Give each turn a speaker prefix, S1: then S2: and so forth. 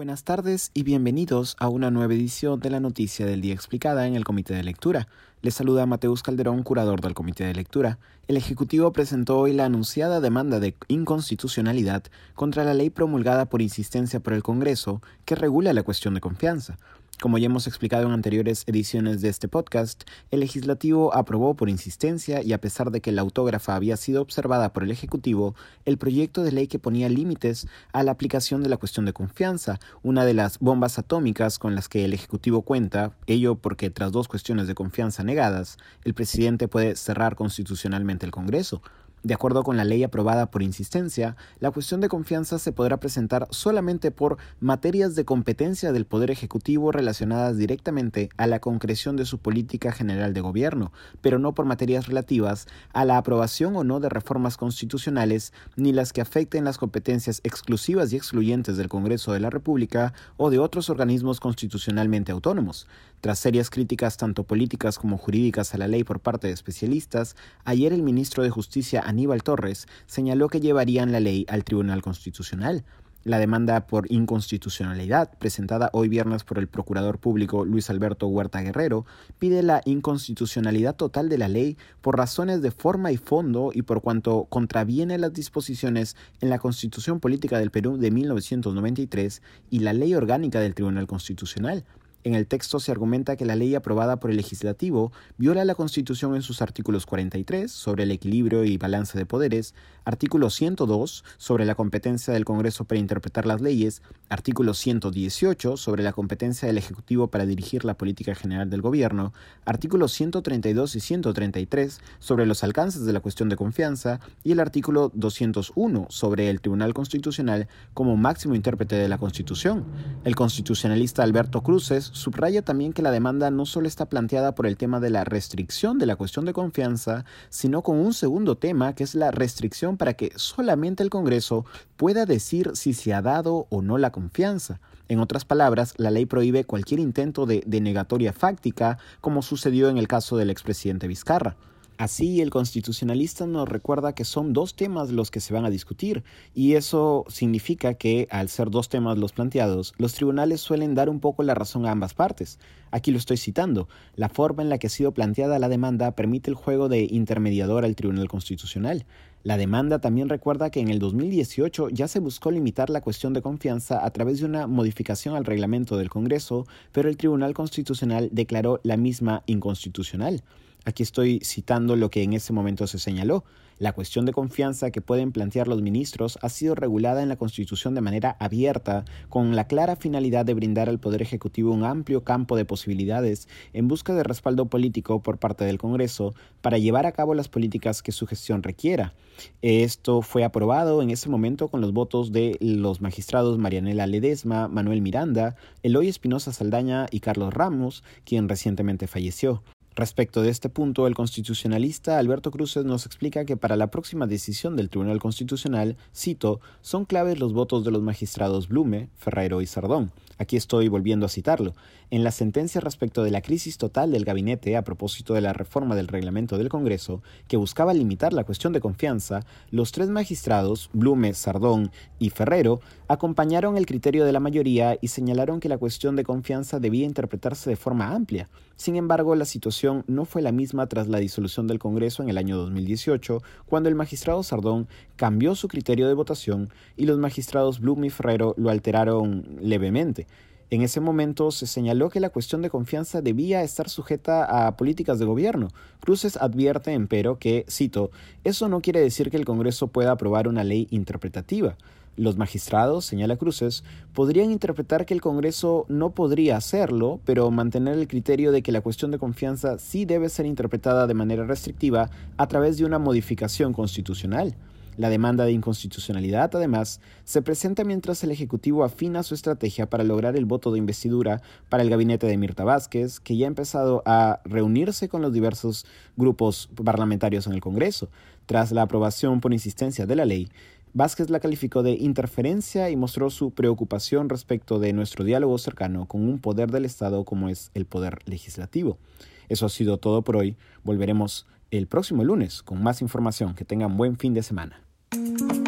S1: Buenas tardes y bienvenidos a una nueva edición de la Noticia del Día Explicada en el Comité de Lectura. Les saluda Mateus Calderón, curador del Comité de Lectura. El Ejecutivo presentó hoy la anunciada demanda de inconstitucionalidad contra la ley promulgada por insistencia por el Congreso que regula la cuestión de confianza. Como ya hemos explicado en anteriores ediciones de este podcast, el legislativo aprobó por insistencia y a pesar de que la autógrafa había sido observada por el Ejecutivo, el proyecto de ley que ponía límites a la aplicación de la cuestión de confianza, una de las bombas atómicas con las que el Ejecutivo cuenta, ello porque tras dos cuestiones de confianza negadas, el presidente puede cerrar constitucionalmente el Congreso. De acuerdo con la ley aprobada por insistencia, la cuestión de confianza se podrá presentar solamente por materias de competencia del Poder Ejecutivo relacionadas directamente a la concreción de su política general de gobierno, pero no por materias relativas a la aprobación o no de reformas constitucionales, ni las que afecten las competencias exclusivas y excluyentes del Congreso de la República o de otros organismos constitucionalmente autónomos. Tras serias críticas tanto políticas como jurídicas a la ley por parte de especialistas, ayer el ministro de Justicia Aníbal Torres señaló que llevarían la ley al Tribunal Constitucional. La demanda por inconstitucionalidad, presentada hoy viernes por el Procurador Público Luis Alberto Huerta Guerrero, pide la inconstitucionalidad total de la ley por razones de forma y fondo y por cuanto contraviene las disposiciones en la Constitución Política del Perú de 1993 y la Ley Orgánica del Tribunal Constitucional. En el texto se argumenta que la ley aprobada por el legislativo viola la Constitución en sus artículos 43 sobre el equilibrio y balance de poderes, artículo 102 sobre la competencia del Congreso para interpretar las leyes, artículo 118 sobre la competencia del Ejecutivo para dirigir la política general del Gobierno, artículos 132 y 133 sobre los alcances de la cuestión de confianza y el artículo 201 sobre el Tribunal Constitucional como máximo intérprete de la Constitución. El constitucionalista Alberto Cruces subraya también que la demanda no solo está planteada por el tema de la restricción de la cuestión de confianza, sino con un segundo tema que es la restricción para que solamente el Congreso pueda decir si se ha dado o no la confianza. En otras palabras, la ley prohíbe cualquier intento de denegatoria fáctica, como sucedió en el caso del expresidente Vizcarra. Así, el constitucionalista nos recuerda que son dos temas los que se van a discutir, y eso significa que, al ser dos temas los planteados, los tribunales suelen dar un poco la razón a ambas partes. Aquí lo estoy citando. La forma en la que ha sido planteada la demanda permite el juego de intermediador al Tribunal Constitucional. La demanda también recuerda que en el 2018 ya se buscó limitar la cuestión de confianza a través de una modificación al reglamento del Congreso, pero el Tribunal Constitucional declaró la misma inconstitucional. Aquí estoy citando lo que en ese momento se señaló. La cuestión de confianza que pueden plantear los ministros ha sido regulada en la Constitución de manera abierta, con la clara finalidad de brindar al Poder Ejecutivo un amplio campo de posibilidades en busca de respaldo político por parte del Congreso para llevar a cabo las políticas que su gestión requiera. Esto fue aprobado en ese momento con los votos de los magistrados Marianela Ledesma, Manuel Miranda, Eloy Espinosa Saldaña y Carlos Ramos, quien recientemente falleció. Respecto de este punto, el constitucionalista Alberto Cruces nos explica que para la próxima decisión del Tribunal Constitucional, cito, son claves los votos de los magistrados Blume, Ferrero y Sardón. Aquí estoy volviendo a citarlo. En la sentencia respecto de la crisis total del gabinete a propósito de la reforma del reglamento del Congreso, que buscaba limitar la cuestión de confianza, los tres magistrados, Blume, Sardón y Ferrero, acompañaron el criterio de la mayoría y señalaron que la cuestión de confianza debía interpretarse de forma amplia. Sin embargo, la situación no fue la misma tras la disolución del Congreso en el año 2018, cuando el magistrado Sardón cambió su criterio de votación y los magistrados Blum y Ferrero lo alteraron levemente. En ese momento se señaló que la cuestión de confianza debía estar sujeta a políticas de gobierno. Cruces advierte, empero, que, cito, eso no quiere decir que el Congreso pueda aprobar una ley interpretativa. Los magistrados, señala Cruces, podrían interpretar que el Congreso no podría hacerlo, pero mantener el criterio de que la cuestión de confianza sí debe ser interpretada de manera restrictiva a través de una modificación constitucional. La demanda de inconstitucionalidad, además, se presenta mientras el Ejecutivo afina su estrategia para lograr el voto de investidura para el gabinete de Mirta Vázquez, que ya ha empezado a reunirse con los diversos grupos parlamentarios en el Congreso. Tras la aprobación por insistencia de la ley, Vázquez la calificó de interferencia y mostró su preocupación respecto de nuestro diálogo cercano con un poder del Estado como es el poder legislativo. Eso ha sido todo por hoy. Volveremos el próximo lunes con más información. Que tengan buen fin de semana. Thank you.